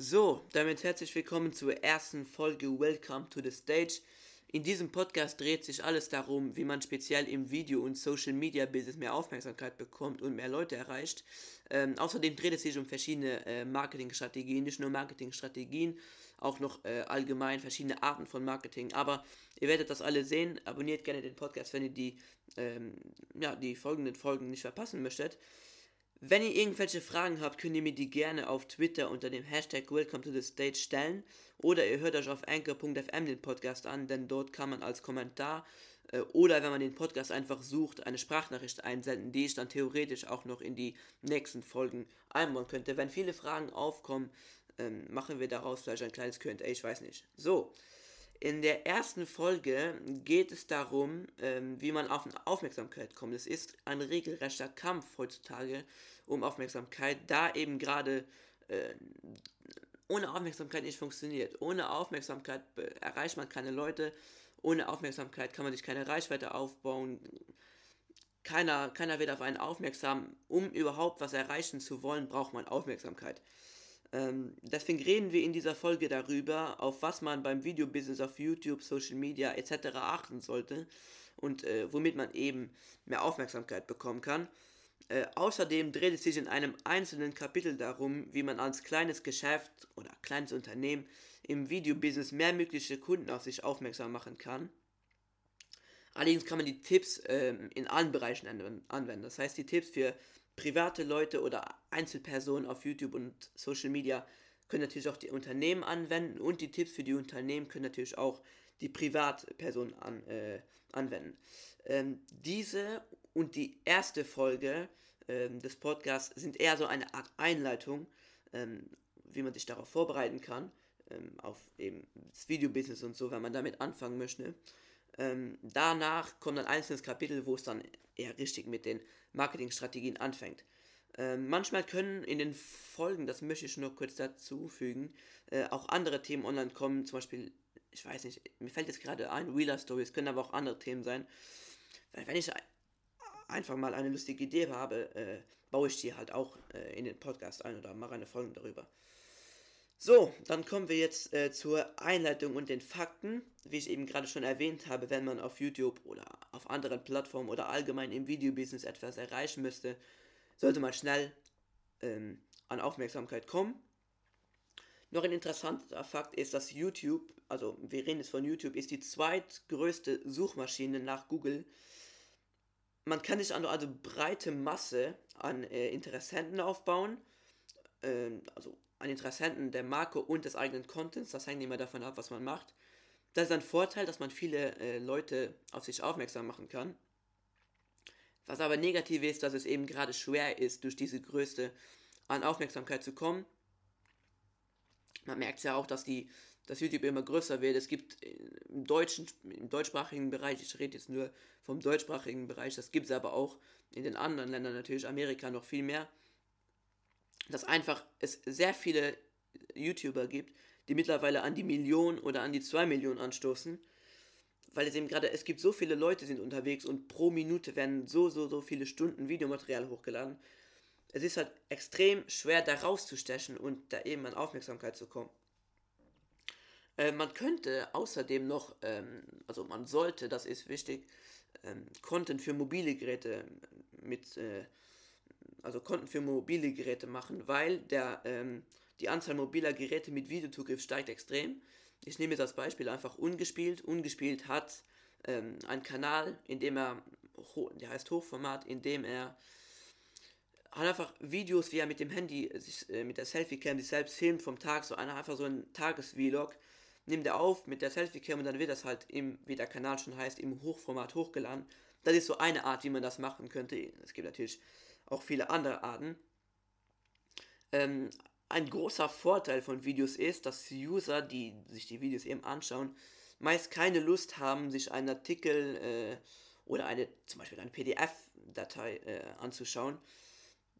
So, damit herzlich willkommen zur ersten Folge Welcome to the Stage. In diesem Podcast dreht sich alles darum, wie man speziell im Video- und Social-Media-Business mehr Aufmerksamkeit bekommt und mehr Leute erreicht. Ähm, außerdem dreht es sich um verschiedene äh, Marketingstrategien, nicht nur Marketingstrategien, auch noch äh, allgemein verschiedene Arten von Marketing. Aber ihr werdet das alle sehen. Abonniert gerne den Podcast, wenn ihr die, ähm, ja, die folgenden Folgen nicht verpassen möchtet. Wenn ihr irgendwelche Fragen habt, könnt ihr mir die gerne auf Twitter unter dem Hashtag Welcome to the Stage stellen oder ihr hört euch auf anchor.fm den Podcast an, denn dort kann man als Kommentar äh, oder wenn man den Podcast einfach sucht, eine Sprachnachricht einsenden, die ich dann theoretisch auch noch in die nächsten Folgen einbauen könnte. Wenn viele Fragen aufkommen, ähm, machen wir daraus vielleicht ein kleines Q&A, ich weiß nicht. So, in der ersten Folge geht es darum, ähm, wie man auf Aufmerksamkeit kommt. Es ist ein regelrechter Kampf heutzutage um Aufmerksamkeit, da eben gerade äh, ohne Aufmerksamkeit nicht funktioniert. Ohne Aufmerksamkeit erreicht man keine Leute, ohne Aufmerksamkeit kann man sich keine Reichweite aufbauen. Keiner, keiner wird auf einen aufmerksam. Um überhaupt was erreichen zu wollen, braucht man Aufmerksamkeit. Ähm, deswegen reden wir in dieser Folge darüber, auf was man beim Videobusiness auf YouTube, Social Media etc. achten sollte und äh, womit man eben mehr Aufmerksamkeit bekommen kann. Äh, außerdem dreht es sich in einem einzelnen Kapitel darum, wie man als kleines Geschäft oder kleines Unternehmen im Videobusiness mehr mögliche Kunden auf sich aufmerksam machen kann. Allerdings kann man die Tipps äh, in allen Bereichen anwenden. Das heißt, die Tipps für private Leute oder Einzelpersonen auf YouTube und Social Media können natürlich auch die Unternehmen anwenden und die Tipps für die Unternehmen können natürlich auch die Privatpersonen an, äh, anwenden. Ähm, diese und die erste Folge ähm, des Podcasts sind eher so eine Art Einleitung, ähm, wie man sich darauf vorbereiten kann, ähm, auf eben das Videobusiness und so, wenn man damit anfangen möchte. Ähm, danach kommt ein einzelnes Kapitel, wo es dann eher richtig mit den Marketingstrategien anfängt. Ähm, manchmal können in den Folgen, das möchte ich nur kurz dazu fügen, äh, auch andere Themen online kommen, zum Beispiel, ich weiß nicht, mir fällt jetzt gerade ein, Wheeler Stories, können aber auch andere Themen sein. Wenn ich einfach mal eine lustige Idee habe, äh, baue ich die halt auch äh, in den Podcast ein oder mache eine Folge darüber. So, dann kommen wir jetzt äh, zur Einleitung und den Fakten. Wie ich eben gerade schon erwähnt habe, wenn man auf YouTube oder auf anderen Plattformen oder allgemein im Videobusiness etwas erreichen müsste, sollte man schnell ähm, an Aufmerksamkeit kommen. Noch ein interessanter Fakt ist, dass YouTube, also wir reden jetzt von YouTube, ist die zweitgrößte Suchmaschine nach Google. Man kann sich also, breite Masse an äh, Interessenten aufbauen, ähm, also an Interessenten der Marke und des eigenen Contents. Das hängt immer davon ab, was man macht. Das ist ein Vorteil, dass man viele äh, Leute auf sich aufmerksam machen kann. Was aber negativ ist, dass es eben gerade schwer ist, durch diese Größe an Aufmerksamkeit zu kommen. Man merkt ja auch, dass die dass YouTube immer größer wird. Es gibt im deutschen, im deutschsprachigen Bereich, ich rede jetzt nur vom deutschsprachigen Bereich, das gibt es aber auch in den anderen Ländern natürlich, Amerika noch viel mehr dass einfach es sehr viele YouTuber gibt, die mittlerweile an die Million oder an die 2 Millionen anstoßen. Weil es eben gerade, es gibt so viele Leute sind unterwegs und pro Minute werden so, so, so viele Stunden Videomaterial hochgeladen. Es ist halt extrem schwer, da rauszustechen und da eben an Aufmerksamkeit zu kommen. Äh, man könnte außerdem noch, ähm, also man sollte, das ist wichtig, ähm, Content für mobile Geräte mit äh, also Konten für mobile Geräte machen, weil der, ähm, die Anzahl mobiler Geräte mit Videozugriff steigt extrem. Ich nehme jetzt als Beispiel einfach Ungespielt. Ungespielt hat ähm, einen Kanal, in dem er, der heißt Hochformat, in dem er hat einfach Videos, wie er mit dem Handy, sich, äh, mit der Selfie-Cam sich selbst filmt vom Tag, so einer, einfach so ein Tagesvlog, nimmt er auf mit der Selfie-Cam und dann wird das halt im, wie der Kanal schon heißt, im Hochformat hochgeladen. Das ist so eine Art, wie man das machen könnte. Es gibt natürlich auch viele andere Arten. Ähm, ein großer Vorteil von Videos ist, dass User, die sich die Videos eben anschauen, meist keine Lust haben, sich einen Artikel äh, oder eine zum Beispiel eine PDF-Datei äh, anzuschauen.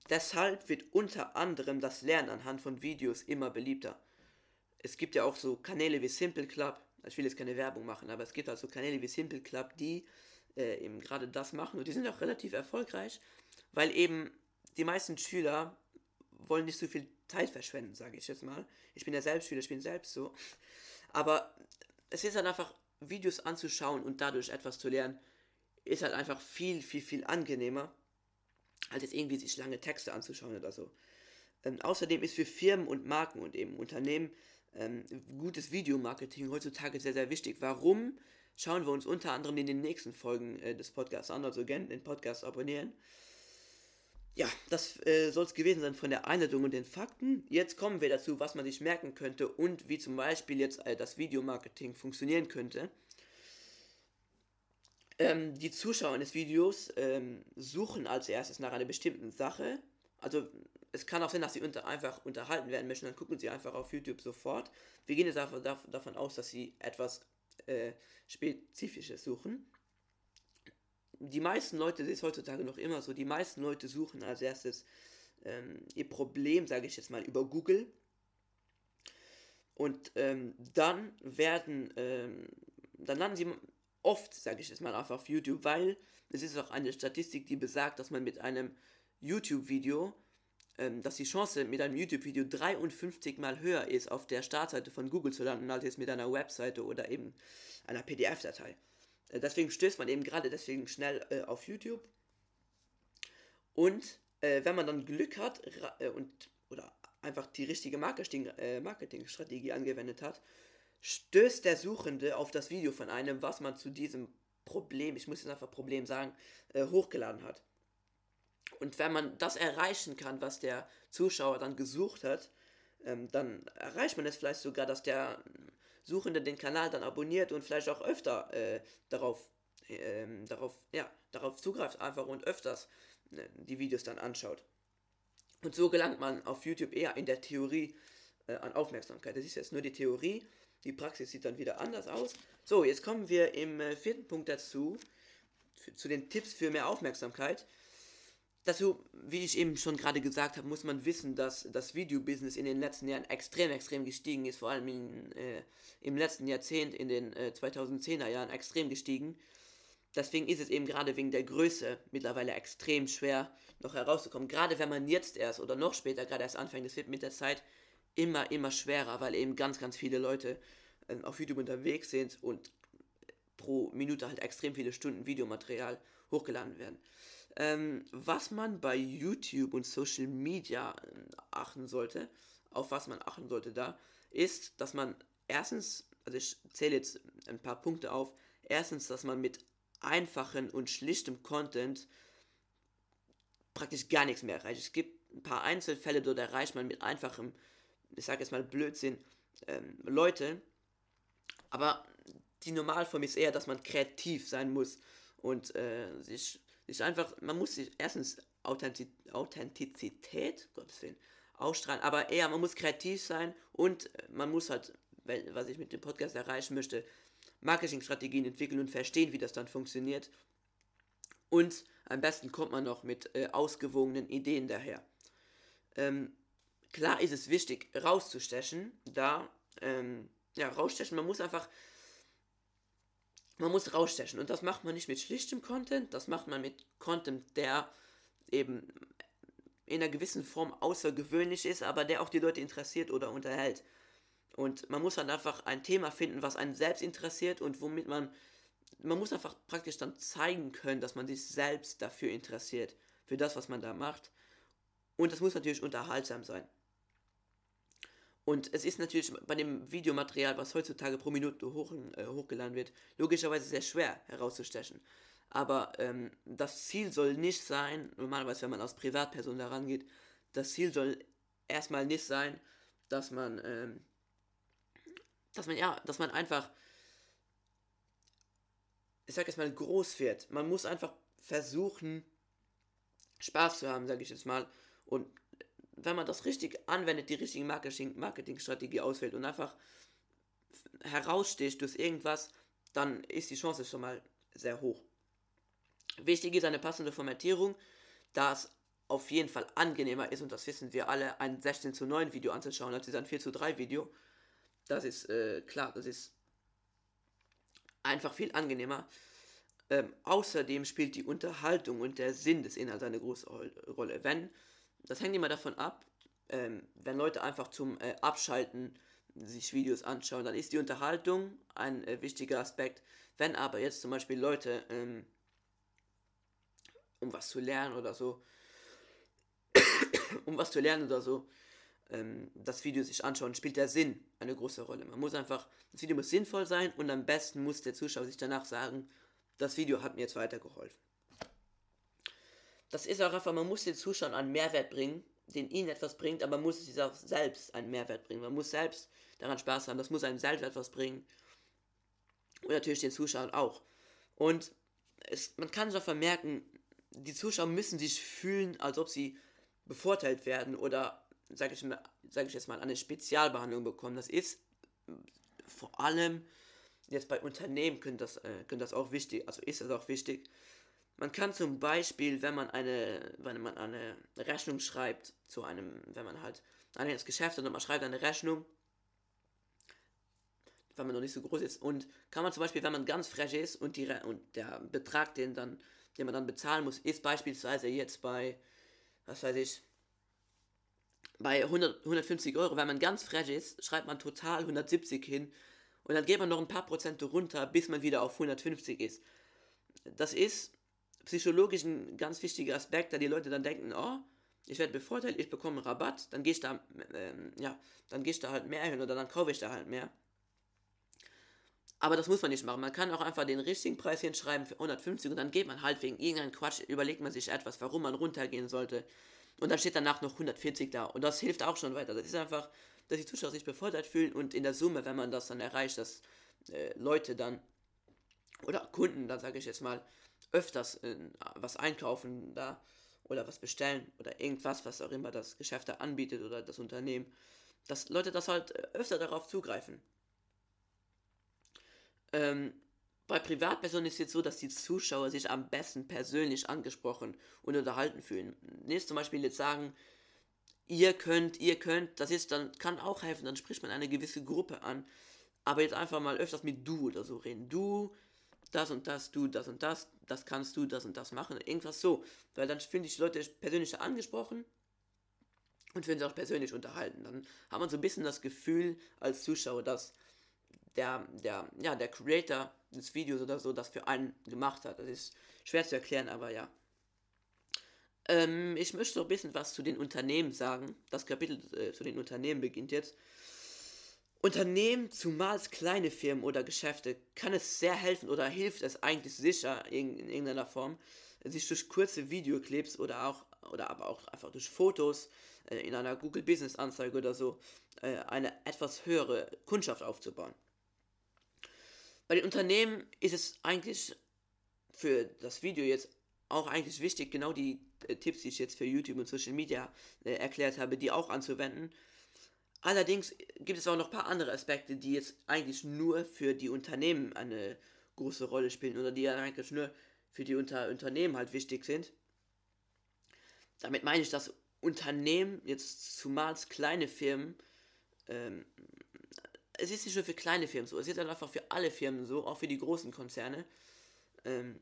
Deshalb wird unter anderem das Lernen anhand von Videos immer beliebter. Es gibt ja auch so Kanäle wie Simple Club, ich will jetzt keine Werbung machen, aber es gibt also Kanäle wie Simple Club, die äh, eben gerade das machen und die sind auch relativ erfolgreich weil eben die meisten Schüler wollen nicht so viel Zeit verschwenden, sage ich jetzt mal. Ich bin ja selbst Schüler, ich bin selbst so. Aber es ist halt einfach, Videos anzuschauen und dadurch etwas zu lernen, ist halt einfach viel, viel, viel angenehmer, als jetzt irgendwie sich lange Texte anzuschauen oder so. Ähm, außerdem ist für Firmen und Marken und eben Unternehmen ähm, gutes Videomarketing heutzutage sehr, sehr wichtig. Warum? Schauen wir uns unter anderem in den nächsten Folgen äh, des Podcasts an, also gerne den Podcast abonnieren. Ja, das äh, soll es gewesen sein von der Einleitung und den Fakten. Jetzt kommen wir dazu, was man sich merken könnte und wie zum Beispiel jetzt äh, das Videomarketing funktionieren könnte. Ähm, die Zuschauer eines Videos ähm, suchen als erstes nach einer bestimmten Sache. Also es kann auch sein, dass sie unter, einfach unterhalten werden möchten, dann gucken sie einfach auf YouTube sofort. Wir gehen jetzt einfach davon aus, dass sie etwas äh, Spezifisches suchen. Die meisten Leute, das ist heutzutage noch immer so, die meisten Leute suchen als erstes ähm, ihr Problem, sage ich jetzt mal, über Google. Und ähm, dann werden, ähm, dann landen sie oft, sage ich jetzt mal, einfach auf YouTube, weil es ist auch eine Statistik, die besagt, dass man mit einem YouTube-Video, dass die Chance mit einem YouTube-Video 53 mal höher ist, auf der Startseite von Google zu landen, als jetzt mit einer Webseite oder eben einer PDF-Datei. Äh, deswegen stößt man eben gerade deswegen schnell äh, auf YouTube. Und äh, wenn man dann Glück hat äh, und oder einfach die richtige Marketing, äh, Marketingstrategie angewendet hat, stößt der Suchende auf das Video von einem, was man zu diesem Problem, ich muss jetzt einfach Problem sagen, äh, hochgeladen hat. Und wenn man das erreichen kann, was der Zuschauer dann gesucht hat, ähm, dann erreicht man es vielleicht sogar, dass der Suchende den Kanal dann abonniert und vielleicht auch öfter äh, darauf, äh, darauf, ja, darauf zugreift einfach und öfters äh, die Videos dann anschaut. Und so gelangt man auf YouTube eher in der Theorie äh, an Aufmerksamkeit. Das ist jetzt nur die Theorie. Die Praxis sieht dann wieder anders aus. So, jetzt kommen wir im äh, vierten Punkt dazu, zu den Tipps für mehr Aufmerksamkeit. Dazu, wie ich eben schon gerade gesagt habe, muss man wissen, dass das Videobusiness in den letzten Jahren extrem, extrem gestiegen ist. Vor allem in, äh, im letzten Jahrzehnt, in den äh, 2010er Jahren, extrem gestiegen. Deswegen ist es eben gerade wegen der Größe mittlerweile extrem schwer, noch herauszukommen. Gerade wenn man jetzt erst oder noch später gerade erst anfängt, es wird mit der Zeit immer, immer schwerer, weil eben ganz, ganz viele Leute äh, auf YouTube unterwegs sind und pro Minute halt extrem viele Stunden Videomaterial hochgeladen werden. Ähm, was man bei YouTube und Social Media äh, achten sollte, auf was man achten sollte da, ist, dass man erstens, also ich zähle jetzt ein paar Punkte auf, erstens, dass man mit einfachen und schlichtem Content praktisch gar nichts mehr erreicht. Es gibt ein paar Einzelfälle, dort erreicht man mit einfachem ich sage jetzt mal Blödsinn, ähm, Leute. Aber die Normalform ist eher, dass man kreativ sein muss und äh, sich, sich einfach, man muss sich erstens Authentiz Authentizität, Gottes Willen, ausstrahlen, aber eher, man muss kreativ sein und man muss halt, was ich mit dem Podcast erreichen möchte, Marketingstrategien entwickeln und verstehen, wie das dann funktioniert. Und am besten kommt man noch mit äh, ausgewogenen Ideen daher. Ähm, klar ist es wichtig, rauszustechen, da, ähm, ja, rausstechen, man muss einfach, man muss rausstechen und das macht man nicht mit schlichtem Content, das macht man mit Content, der eben in einer gewissen Form außergewöhnlich ist, aber der auch die Leute interessiert oder unterhält. Und man muss dann einfach ein Thema finden, was einen selbst interessiert und womit man, man muss einfach praktisch dann zeigen können, dass man sich selbst dafür interessiert, für das, was man da macht. Und das muss natürlich unterhaltsam sein. Und es ist natürlich bei dem Videomaterial, was heutzutage pro Minute hoch, äh, hochgeladen wird, logischerweise sehr schwer herauszustechen. Aber ähm, das Ziel soll nicht sein, normalerweise wenn man als Privatperson daran geht, das Ziel soll erstmal nicht sein, dass man, ähm, dass man, ja, dass man einfach, ich sag jetzt mal, groß wird. Man muss einfach versuchen, Spaß zu haben, sage ich jetzt mal, und wenn man das richtig anwendet, die richtige Marketing, Marketingstrategie auswählt und einfach heraussticht durch irgendwas, dann ist die Chance schon mal sehr hoch. Wichtig ist eine passende Formatierung, da es auf jeden Fall angenehmer ist, und das wissen wir alle, ein 16 zu 9 Video anzuschauen, als ein 4 zu 3 Video. Das ist äh, klar, das ist einfach viel angenehmer. Ähm, außerdem spielt die Unterhaltung und der Sinn des Inhalts eine große Rolle. Wenn das hängt immer davon ab, ähm, wenn Leute einfach zum äh, Abschalten sich Videos anschauen, dann ist die Unterhaltung ein äh, wichtiger Aspekt. Wenn aber jetzt zum Beispiel Leute, ähm, um was zu lernen oder so, um was zu lernen oder so, ähm, das Video sich anschauen, spielt der Sinn eine große Rolle. Man muss einfach, das Video muss sinnvoll sein und am besten muss der Zuschauer sich danach sagen, das Video hat mir jetzt weitergeholfen. Das ist auch einfach, man muss den Zuschauern einen Mehrwert bringen, den ihnen etwas bringt, aber man muss sich auch selbst einen Mehrwert bringen. Man muss selbst daran Spaß haben, das muss einem selbst etwas bringen. Und natürlich den Zuschauern auch. Und es, man kann es auch vermerken, die Zuschauer müssen sich fühlen, als ob sie bevorteilt werden oder, sage ich, sag ich jetzt mal, eine Spezialbehandlung bekommen. Das ist vor allem jetzt bei Unternehmen können das, äh, können das auch wichtig, also ist das auch wichtig. Man kann zum Beispiel, wenn man eine, wenn man eine Rechnung schreibt zu einem, wenn man halt ein Geschäft hat und man schreibt eine Rechnung, wenn man noch nicht so groß ist und kann man zum Beispiel, wenn man ganz frech ist und die und der Betrag, den dann, den man dann bezahlen muss, ist beispielsweise jetzt bei, was weiß ich, bei 100, 150 Euro, wenn man ganz frech ist, schreibt man total 170 hin und dann geht man noch ein paar Prozent runter, bis man wieder auf 150 ist. Das ist psychologisch ein ganz wichtiger Aspekt, da die Leute dann denken, oh, ich werde bevorteilt, ich bekomme Rabatt, dann gehe ich da, ähm, ja, dann gehe ich da halt mehr hin oder dann kaufe ich da halt mehr. Aber das muss man nicht machen. Man kann auch einfach den richtigen Preis hinschreiben für 150 und dann geht man halt wegen irgendeinem Quatsch, überlegt man sich etwas, warum man runtergehen sollte. Und dann steht danach noch 140 da. Und das hilft auch schon weiter. Das ist einfach, dass die Zuschauer sich befordert fühlen und in der Summe, wenn man das dann erreicht, dass äh, Leute dann oder Kunden, dann sage ich jetzt mal, öfters äh, was einkaufen da oder was bestellen oder irgendwas, was auch immer das Geschäft da anbietet oder das Unternehmen, dass Leute das halt äh, öfter darauf zugreifen. Ähm, bei Privatpersonen ist es jetzt so, dass die Zuschauer sich am besten persönlich angesprochen und unterhalten fühlen. Nächstes zum Beispiel jetzt sagen, ihr könnt, ihr könnt, das ist dann, kann auch helfen, dann spricht man eine gewisse Gruppe an. Aber jetzt einfach mal öfters mit du oder so reden. Du, das und das, du, das und das, das kannst du, das und das machen. Irgendwas so. Weil dann fühlen sich die Leute persönlich angesprochen und fühlen sich auch persönlich unterhalten. Dann hat man so ein bisschen das Gefühl als Zuschauer, dass der, der, ja, der Creator des Videos oder so das für einen gemacht hat. Das ist schwer zu erklären, aber ja. Ähm, ich möchte noch ein bisschen was zu den Unternehmen sagen. Das Kapitel äh, zu den Unternehmen beginnt jetzt. Unternehmen, zumal kleine Firmen oder Geschäfte, kann es sehr helfen oder hilft es eigentlich sicher in, in irgendeiner Form, sich durch kurze Videoclips oder auch oder aber auch einfach durch Fotos äh, in einer Google Business Anzeige oder so äh, eine etwas höhere Kundschaft aufzubauen. Bei den Unternehmen ist es eigentlich für das Video jetzt auch eigentlich wichtig, genau die äh, Tipps, die ich jetzt für YouTube und Social Media äh, erklärt habe, die auch anzuwenden. Allerdings gibt es auch noch ein paar andere Aspekte, die jetzt eigentlich nur für die Unternehmen eine große Rolle spielen oder die eigentlich nur für die Unter Unternehmen halt wichtig sind. Damit meine ich, dass Unternehmen, jetzt zumal kleine Firmen, ähm, es ist nicht nur für kleine Firmen so, es ist halt einfach für alle Firmen so, auch für die großen Konzerne. Ähm,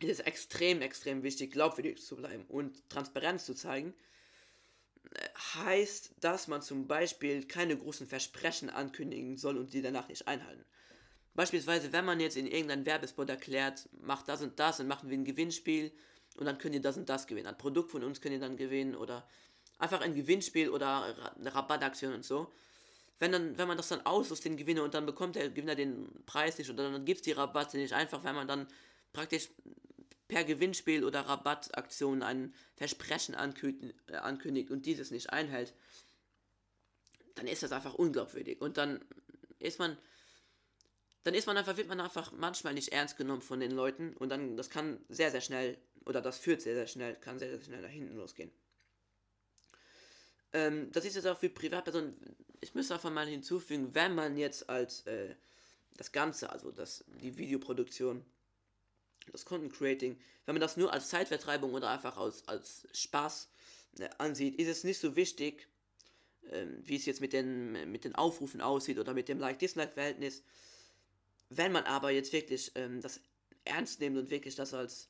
es ist extrem, extrem wichtig, glaubwürdig zu bleiben und Transparenz zu zeigen heißt, dass man zum Beispiel keine großen Versprechen ankündigen soll und die danach nicht einhalten. Beispielsweise, wenn man jetzt in irgendeinem Werbespot erklärt, macht das und das und machen wir ein Gewinnspiel und dann könnt ihr das und das gewinnen. Ein Produkt von uns könnt ihr dann gewinnen oder einfach ein Gewinnspiel oder eine Rabattaktion und so. Wenn, dann, wenn man das dann auslost, den Gewinner, und dann bekommt der Gewinner den Preis nicht oder dann gibt es die Rabatte nicht, einfach wenn man dann praktisch per Gewinnspiel oder Rabattaktion ein Versprechen äh, ankündigt und dieses nicht einhält, dann ist das einfach unglaubwürdig. Und dann ist man, dann ist man einfach, wird man einfach manchmal nicht ernst genommen von den Leuten und dann, das kann sehr, sehr schnell, oder das führt sehr, sehr schnell, kann sehr, sehr schnell nach hinten losgehen. Ähm, das ist jetzt auch für Privatpersonen, ich müsste einfach mal hinzufügen, wenn man jetzt als äh, das Ganze, also das, die Videoproduktion, das Content Creating, wenn man das nur als Zeitvertreibung oder einfach als, als Spaß äh, ansieht, ist es nicht so wichtig, ähm, wie es jetzt mit den, mit den Aufrufen aussieht oder mit dem Like-Dislike-Verhältnis. Wenn man aber jetzt wirklich ähm, das ernst nimmt und wirklich das als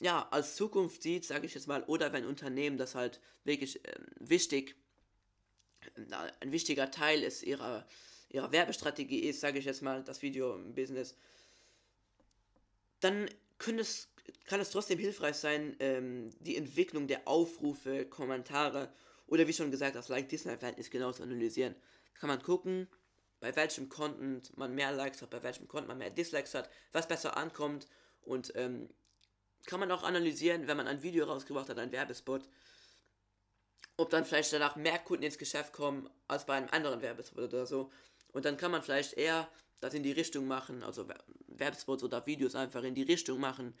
ja, als Zukunft sieht, sage ich jetzt mal, oder wenn Unternehmen das halt wirklich äh, wichtig, äh, ein wichtiger Teil ist ihrer, ihrer Werbestrategie ist, sage ich jetzt mal, das Video-Business, dann es, kann es trotzdem hilfreich sein, ähm, die Entwicklung der Aufrufe, Kommentare oder wie schon gesagt, das Like-Disney-Verhältnis genau zu analysieren. Kann man gucken, bei welchem Content man mehr Likes hat, bei welchem Content man mehr Dislikes hat, was besser ankommt und ähm, kann man auch analysieren, wenn man ein Video rausgebracht hat, ein Werbespot, ob dann vielleicht danach mehr Kunden ins Geschäft kommen als bei einem anderen Werbespot oder so. Und dann kann man vielleicht eher das in die Richtung machen, also Werbespots oder Videos einfach in die Richtung machen,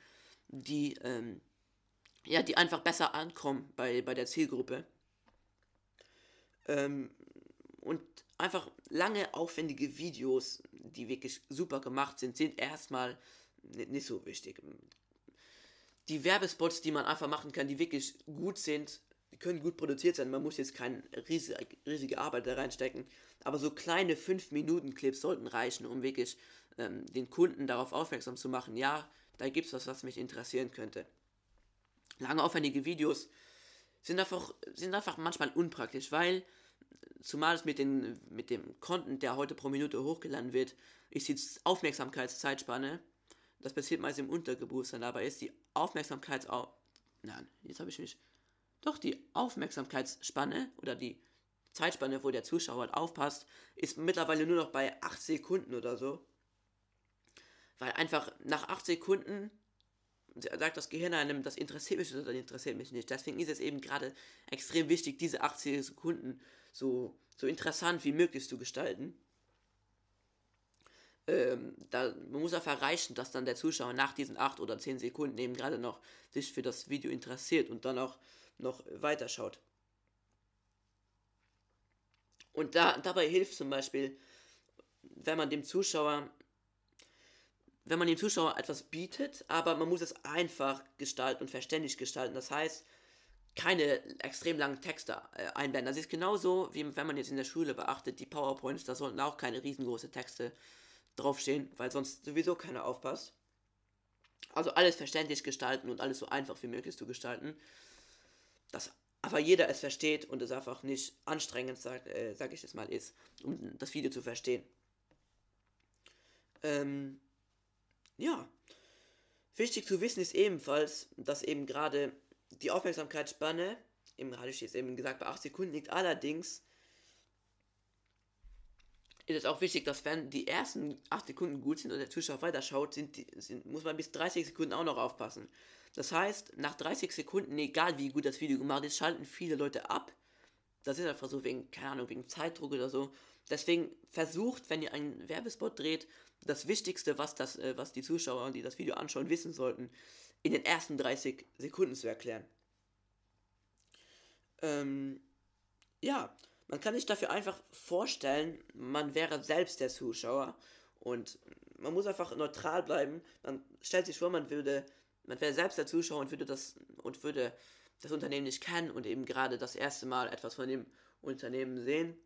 die, ähm, ja, die einfach besser ankommen bei, bei der Zielgruppe. Ähm, und einfach lange aufwendige Videos, die wirklich super gemacht sind, sind erstmal nicht so wichtig. Die Werbespots, die man einfach machen kann, die wirklich gut sind, die können gut produziert sein. Man muss jetzt keine riesige, riesige Arbeit da reinstecken. Aber so kleine 5-Minuten-Clips sollten reichen, um wirklich ähm, den Kunden darauf aufmerksam zu machen, ja, da gibt es was, was mich interessieren könnte. Lange aufwendige Videos sind einfach, sind einfach manchmal unpraktisch, weil zumal es mit, den, mit dem Content, der heute pro Minute hochgeladen wird, ist die Aufmerksamkeitszeitspanne, das passiert meist im Unterbewusstsein, aber ist die Aufmerksamkeits... Nein, jetzt habe ich mich... Doch, die Aufmerksamkeitsspanne oder die Zeitspanne, wo der Zuschauer halt aufpasst, ist mittlerweile nur noch bei 8 Sekunden oder so. Weil einfach nach 8 Sekunden sagt das Gehirn einem, das interessiert mich oder das interessiert mich nicht. Deswegen ist es eben gerade extrem wichtig, diese 80 Sekunden so, so interessant wie möglich zu gestalten. Ähm, da, man muss einfach erreichen, dass dann der Zuschauer nach diesen 8 oder 10 Sekunden eben gerade noch sich für das Video interessiert und dann auch noch weiterschaut. Und da, dabei hilft zum Beispiel, wenn man dem Zuschauer wenn man dem Zuschauer etwas bietet, aber man muss es einfach gestalten und verständlich gestalten. Das heißt, keine extrem langen Texte äh, einblenden. Das ist genauso, wie wenn man jetzt in der Schule beachtet, die PowerPoints, da sollten auch keine riesengroße Texte draufstehen, weil sonst sowieso keiner aufpasst. Also alles verständlich gestalten und alles so einfach wie möglich zu gestalten. Dass aber jeder es versteht und es einfach nicht anstrengend, sag, äh, sag ich jetzt mal, ist, um das Video zu verstehen. Ähm, ja. Wichtig zu wissen ist ebenfalls, dass eben gerade die Aufmerksamkeitsspanne, im hatte ich jetzt eben gesagt, bei 8 Sekunden liegt. Allerdings ist es auch wichtig, dass wenn die ersten 8 Sekunden gut sind und der Zuschauer weiterschaut, sind, die, sind, muss man bis 30 Sekunden auch noch aufpassen. Das heißt, nach 30 Sekunden, egal wie gut das Video gemacht ist, schalten viele Leute ab. Das ist einfach so wegen, keine Ahnung, wegen Zeitdruck oder so. Deswegen versucht, wenn ihr einen Werbespot dreht, das Wichtigste, was, das, äh, was die Zuschauer, die das Video anschauen, wissen sollten, in den ersten 30 Sekunden zu erklären. Ähm, ja, man kann sich dafür einfach vorstellen, man wäre selbst der Zuschauer und man muss einfach neutral bleiben. Man stellt sich vor, man würde, man wäre selbst der Zuschauer und würde das und würde das Unternehmen nicht kennen und eben gerade das erste Mal etwas von dem Unternehmen sehen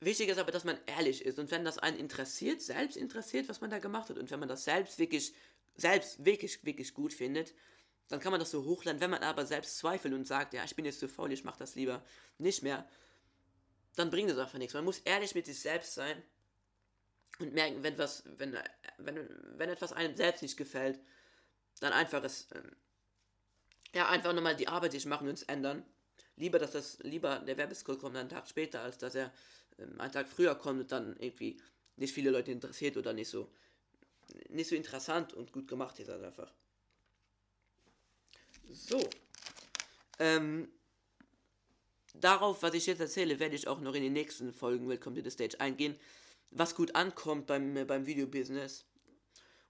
Wichtig ist aber, dass man ehrlich ist und wenn das einen interessiert, selbst interessiert, was man da gemacht hat und wenn man das selbst wirklich, selbst wirklich, wirklich gut findet, dann kann man das so hochladen. Wenn man aber selbst zweifelt und sagt, ja, ich bin jetzt zu faul, ich mache das lieber nicht mehr, dann bringt es einfach nichts. Man muss ehrlich mit sich selbst sein und merken, wenn was, wenn, wenn, wenn etwas einem selbst nicht gefällt, dann einfach es, ähm, ja, einfach nochmal die Arbeit sich machen und es ändern. Lieber, dass das, lieber der Werbescode kommt einen Tag später, als dass er ähm, einen Tag früher kommt und dann irgendwie nicht viele Leute interessiert oder nicht so nicht so interessant und gut gemacht ist halt einfach. So. Ähm, darauf, was ich jetzt erzähle, werde ich auch noch in den nächsten Folgen Welcome to the Stage eingehen, was gut ankommt beim, äh, beim Videobusiness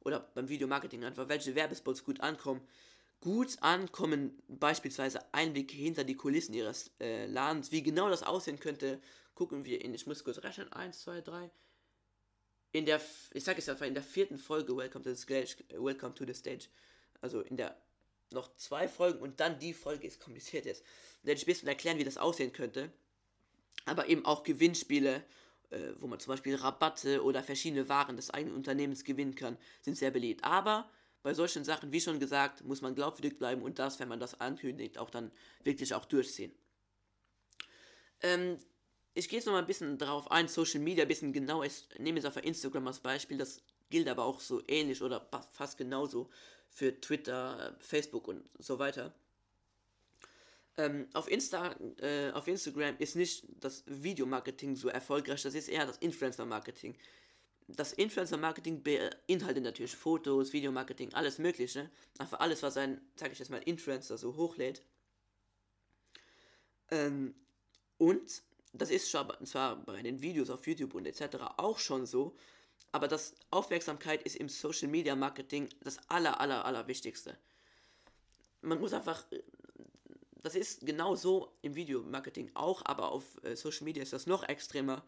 oder beim Videomarketing einfach, welche Werbespots gut ankommen. Gut ankommen beispielsweise Einblicke hinter die Kulissen ihres äh, Ladens, wie genau das aussehen könnte, gucken wir in, ich muss kurz rechnen, 1, 2, 3. In der, ich sage es einfach, in der vierten Folge Welcome to the Stage, Welcome to the Stage, also in der noch zwei Folgen und dann die Folge ist kompliziert werde ich ein bisschen erklären, wie das aussehen könnte. Aber eben auch Gewinnspiele, äh, wo man zum Beispiel Rabatte oder verschiedene Waren des eigenen Unternehmens gewinnen kann, sind sehr beliebt. Aber bei solchen Sachen, wie schon gesagt, muss man glaubwürdig bleiben und das, wenn man das ankündigt, auch dann wirklich auch durchziehen. Ähm, ich gehe jetzt noch mal ein bisschen darauf ein, Social Media ein bisschen genau. Ich nehme jetzt einfach Instagram als Beispiel, das gilt aber auch so ähnlich oder fast genauso für Twitter, Facebook und so weiter. Ähm, auf, Insta, äh, auf Instagram ist nicht das Videomarketing so erfolgreich, das ist eher das Influencer-Marketing. Das Influencer-Marketing beinhaltet natürlich Fotos, Videomarketing, alles Mögliche. Einfach alles, was ein, sag ich jetzt mal, Influencer so hochlädt. Ähm, und das ist zwar bei den Videos auf YouTube und etc. auch schon so, aber das Aufmerksamkeit ist im Social Media Marketing das aller, aller, aller Wichtigste. Man muss einfach, das ist genauso im Videomarketing auch, aber auf äh, Social Media ist das noch extremer.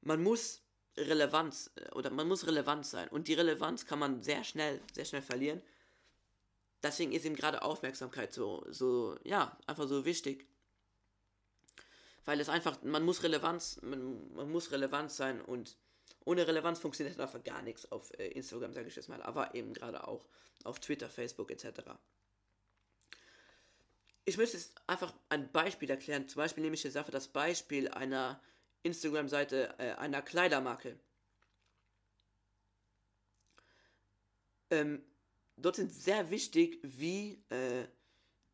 Man muss Relevanz äh, oder man muss relevant sein und die Relevanz kann man sehr schnell, sehr schnell verlieren. Deswegen ist ihm gerade Aufmerksamkeit so, so, ja, einfach so wichtig weil es einfach, man muss Relevanz, man, man muss relevant sein und ohne Relevanz funktioniert einfach gar nichts auf äh, Instagram, sage ich jetzt mal, aber eben gerade auch auf Twitter, Facebook etc. Ich möchte jetzt einfach ein Beispiel erklären. Zum Beispiel nehme ich jetzt einfach das Beispiel einer Instagram-Seite äh, einer Kleidermarke. Ähm, dort sind sehr wichtig, wie, äh,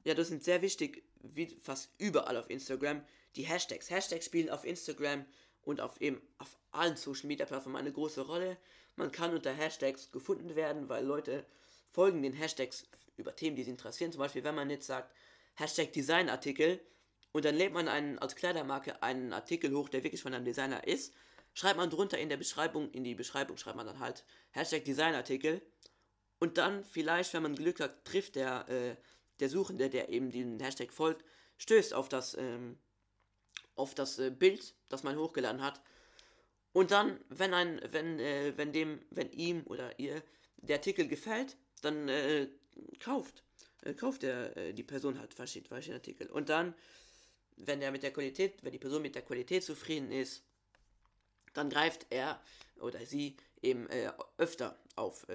ja, das sind sehr wichtig, wie fast überall auf Instagram, die Hashtags. Hashtags spielen auf Instagram und auf eben auf allen Social Media Plattformen eine große Rolle. Man kann unter Hashtags gefunden werden, weil Leute folgen den Hashtags über Themen, die sie interessieren. Zum Beispiel, wenn man jetzt sagt, Hashtag Designartikel und dann lädt man einen, als Kleidermarke einen Artikel hoch, der wirklich von einem Designer ist, schreibt man drunter in der Beschreibung, in die Beschreibung schreibt man dann halt Hashtag Designartikel und dann vielleicht, wenn man Glück hat, trifft der, äh, der Suchende, der eben den Hashtag folgt, stößt auf das ähm, auf das äh, Bild, das man hochgeladen hat. Und dann, wenn ein, wenn, äh, wenn dem, wenn ihm oder ihr der Artikel gefällt, dann äh, kauft. Äh, kauft der, äh, die Person halt verschiedene, verschiedene Artikel. Und dann, wenn er mit der Qualität, wenn die Person mit der Qualität zufrieden ist, dann greift er oder sie eben äh, öfter auf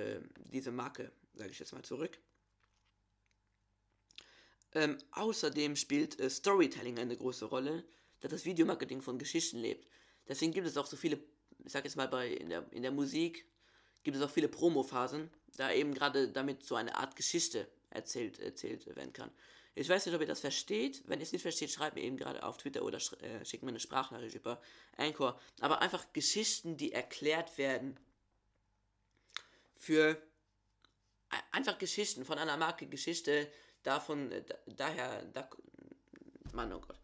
diese Marke, sage ich jetzt mal, zurück. Ähm, außerdem spielt Storytelling eine große Rolle dass das Videomarketing von Geschichten lebt. Deswegen gibt es auch so viele, ich sag jetzt mal bei in der, in der Musik, gibt es auch viele Promo-Phasen, da eben gerade damit so eine Art Geschichte erzählt, erzählt werden kann. Ich weiß nicht, ob ihr das versteht. Wenn ihr es nicht versteht, schreibt mir eben gerade auf Twitter oder äh, schickt mir eine Sprachnachricht über Anchor. Aber einfach Geschichten, die erklärt werden für einfach Geschichten von einer Marke, Geschichte davon, äh, daher, da, Mann, oh Gott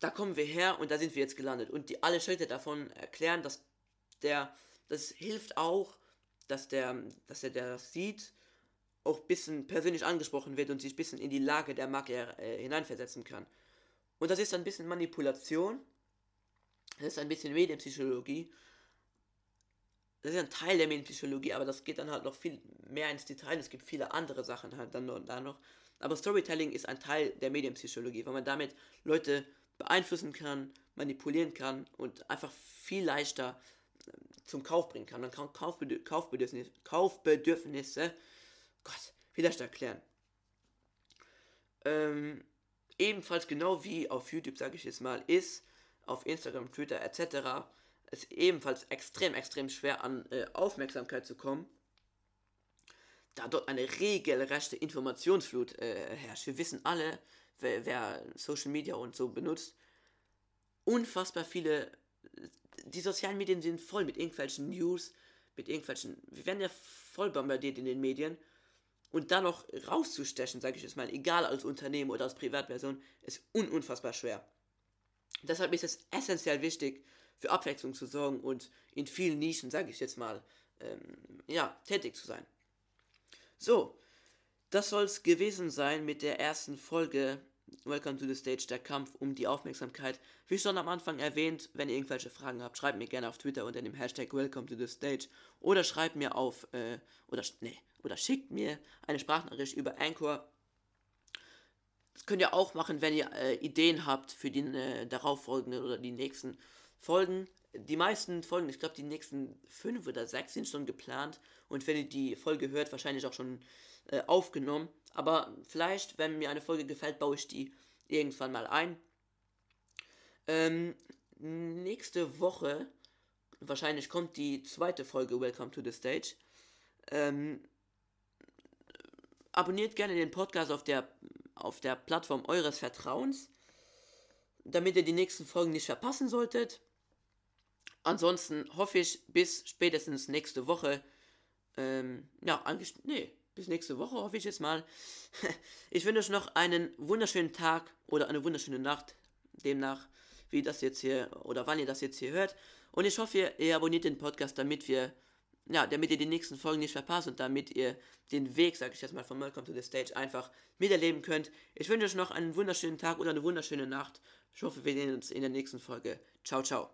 da kommen wir her und da sind wir jetzt gelandet. Und die alle Schritte davon erklären, dass der, das hilft auch, dass der, dass er, der das sieht, auch ein bisschen persönlich angesprochen wird und sich ein bisschen in die Lage der Marke äh, hineinversetzen kann. Und das ist ein bisschen Manipulation, das ist ein bisschen Medienpsychologie. Das ist ein Teil der Medienpsychologie, aber das geht dann halt noch viel mehr ins Detail. Es gibt viele andere Sachen halt dann noch, da noch. Aber Storytelling ist ein Teil der Medienpsychologie, weil man damit Leute beeinflussen kann, manipulieren kann und einfach viel leichter ähm, zum Kauf bringen kann. Man kann Kaufbedürf Kaufbedürfnisse, Kaufbedürfnisse, Gott, wie das erklären. Ähm, ebenfalls genau wie auf YouTube, sage ich jetzt mal, ist auf Instagram, Twitter etc. es ebenfalls extrem, extrem schwer an äh, Aufmerksamkeit zu kommen, da dort eine regelrechte Informationsflut äh, herrscht. Wir wissen alle, wer, wer Social Media und so benutzt, unfassbar viele. Die sozialen Medien sind voll mit irgendwelchen News, mit irgendwelchen. Wir werden ja voll bombardiert in den Medien. Und da noch rauszustechen, sage ich jetzt mal, egal als Unternehmen oder als Privatperson, ist un unfassbar schwer. Deshalb ist es essentiell wichtig, für Abwechslung zu sorgen und in vielen Nischen, sage ich jetzt mal, ähm, ja, tätig zu sein. So, das soll es gewesen sein mit der ersten Folge Welcome to the Stage, der Kampf um die Aufmerksamkeit. Wie schon am Anfang erwähnt, wenn ihr irgendwelche Fragen habt, schreibt mir gerne auf Twitter unter dem Hashtag Welcome to the Stage oder schreibt mir auf, äh, oder, nee, oder schickt mir eine Sprachnachricht über Anchor. Das könnt ihr auch machen, wenn ihr äh, Ideen habt für die äh, darauffolgenden oder die nächsten Folgen. die meisten Folgen, ich glaube, die nächsten fünf oder sechs sind schon geplant und wenn ihr die Folge hört, wahrscheinlich auch schon äh, aufgenommen. Aber vielleicht, wenn mir eine Folge gefällt, baue ich die irgendwann mal ein. Ähm, nächste Woche, wahrscheinlich kommt die zweite Folge Welcome to the Stage. Ähm, abonniert gerne den Podcast auf der, auf der Plattform eures Vertrauens, damit ihr die nächsten Folgen nicht verpassen solltet. Ansonsten hoffe ich bis spätestens nächste Woche. Ähm, ja, eigentlich, nee, bis nächste Woche hoffe ich jetzt mal. ich wünsche euch noch einen wunderschönen Tag oder eine wunderschöne Nacht. Demnach, wie das jetzt hier oder wann ihr das jetzt hier hört. Und ich hoffe, ihr, abonniert den Podcast, damit wir, ja, damit ihr die nächsten Folgen nicht verpasst und damit ihr den Weg, sag ich jetzt mal, von Welcome to the Stage einfach miterleben könnt. Ich wünsche euch noch einen wunderschönen Tag oder eine wunderschöne Nacht. Ich hoffe, wir sehen uns in der nächsten Folge. Ciao, ciao.